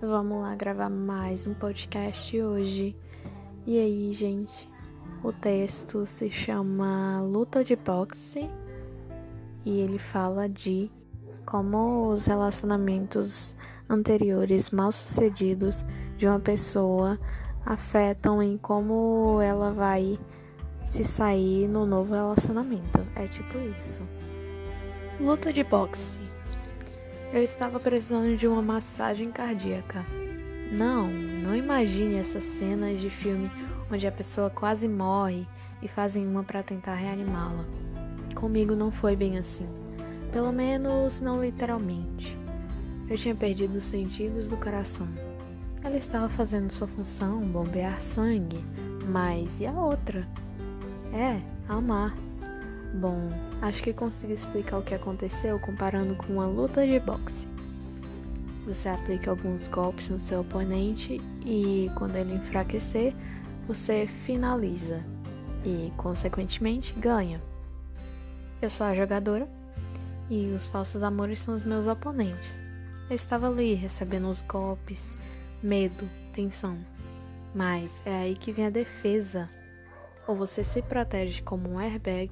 Vamos lá gravar mais um podcast hoje. E aí, gente? O texto se chama Luta de Boxe e ele fala de como os relacionamentos anteriores mal sucedidos de uma pessoa afetam em como ela vai se sair no novo relacionamento. É tipo isso. Luta de boxe. Eu estava precisando de uma massagem cardíaca. Não, não imagine essas cenas de filme onde a pessoa quase morre e fazem uma para tentar reanimá-la. Comigo não foi bem assim. Pelo menos não literalmente. Eu tinha perdido os sentidos do coração. Ela estava fazendo sua função, bombear sangue, mas e a outra? É, amar. Bom, acho que consigo explicar o que aconteceu comparando com uma luta de boxe. Você aplica alguns golpes no seu oponente e, quando ele enfraquecer, você finaliza e, consequentemente, ganha. Eu sou a jogadora e os falsos amores são os meus oponentes. Eu estava ali recebendo os golpes, medo, tensão. Mas é aí que vem a defesa. Ou você se protege como um airbag,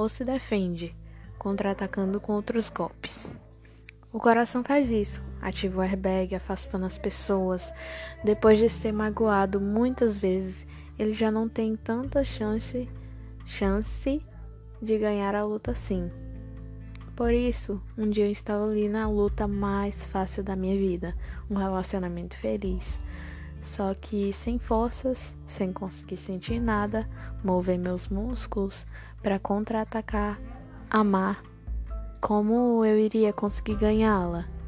ou se defende, contra-atacando com outros golpes. O coração faz isso, ativa o airbag, afastando as pessoas. Depois de ser magoado muitas vezes, ele já não tem tanta chance, chance de ganhar a luta assim. Por isso, um dia eu estava ali na luta mais fácil da minha vida, um relacionamento feliz. Só que sem forças, sem conseguir sentir nada, mover meus músculos para contra-atacar, amar. Como eu iria conseguir ganhá-la?